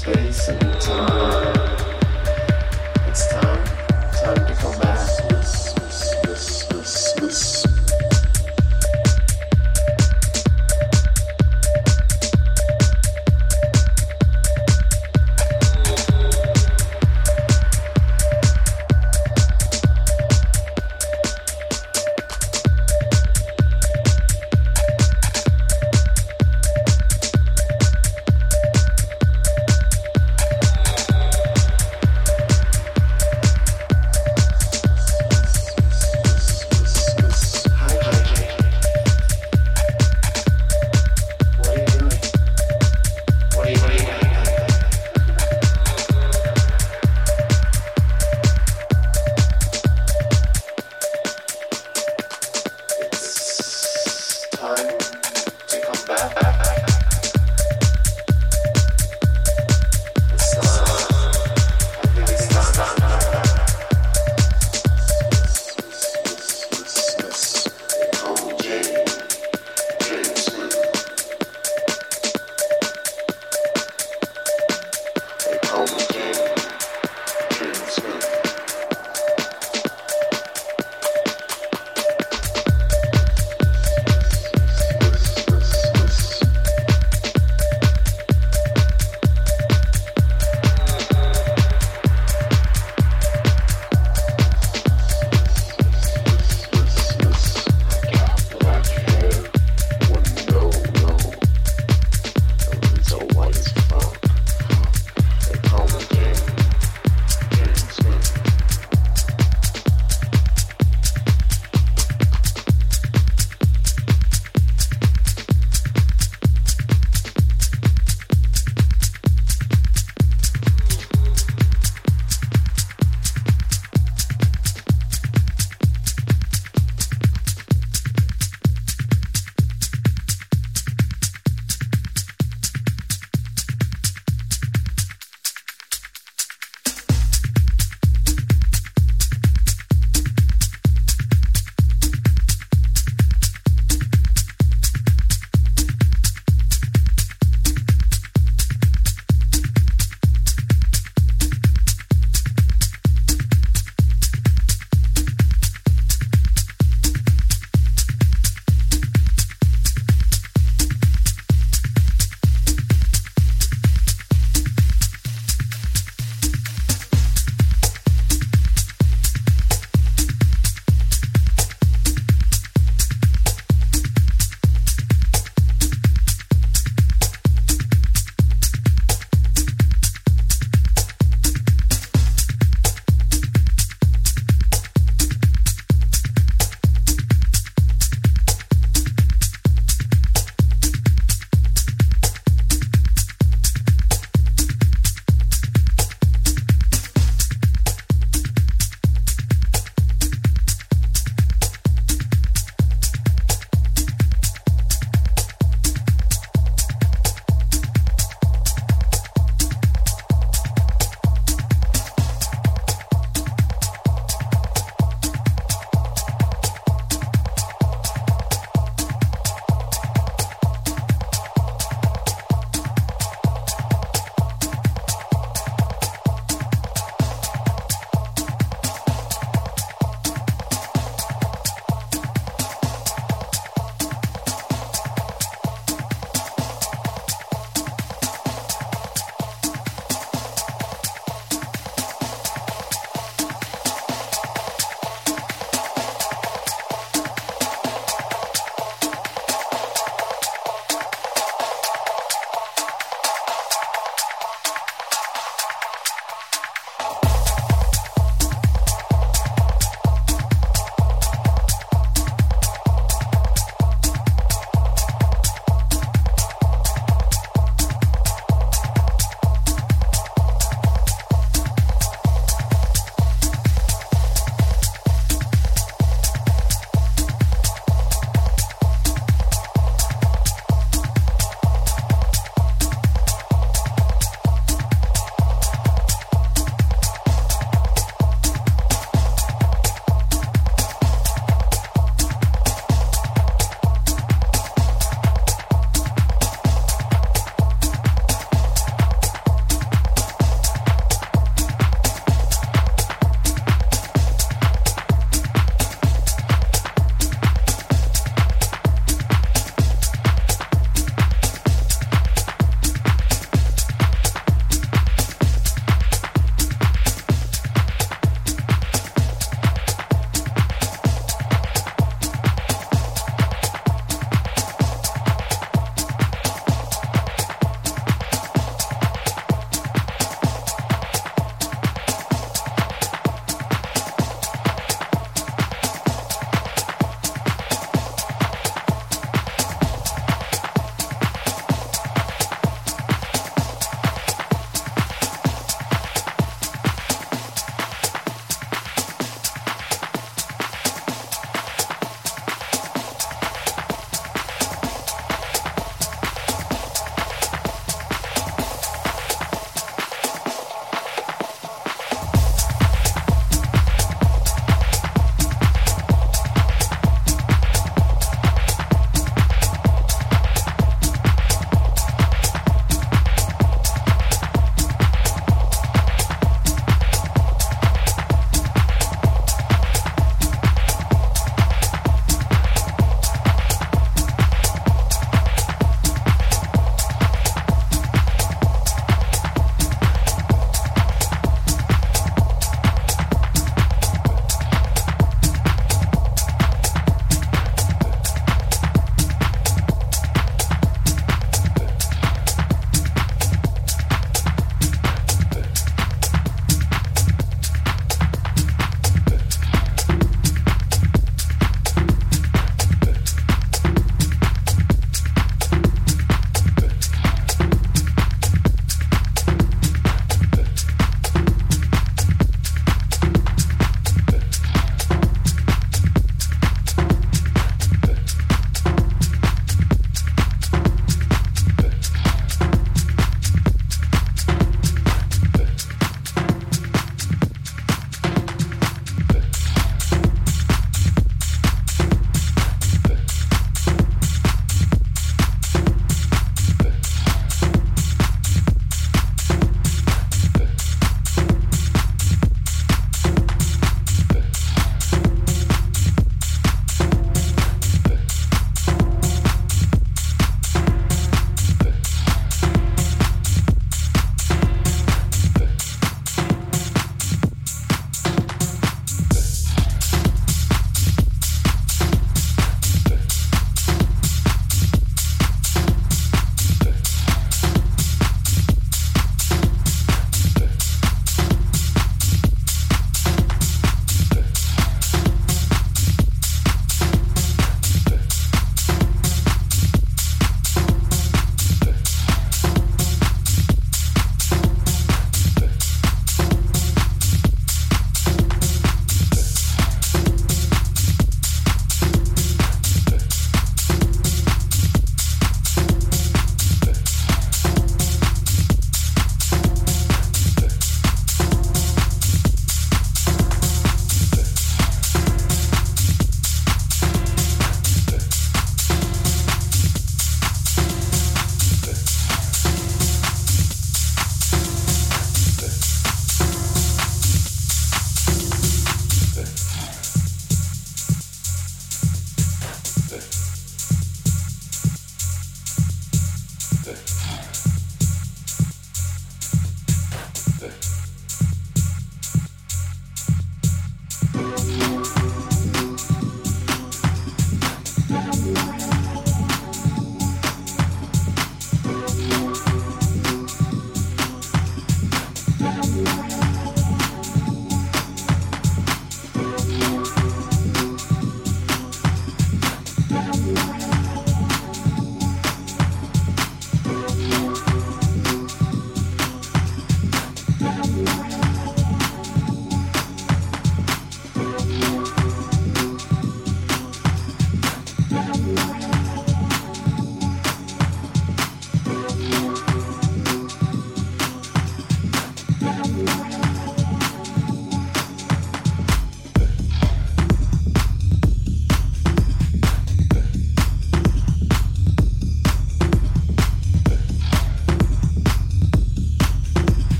space and time.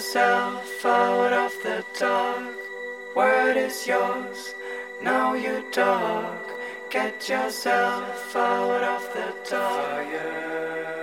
Get yourself out of the dark. Word is yours, now you talk. Get yourself out of the dark. Fire.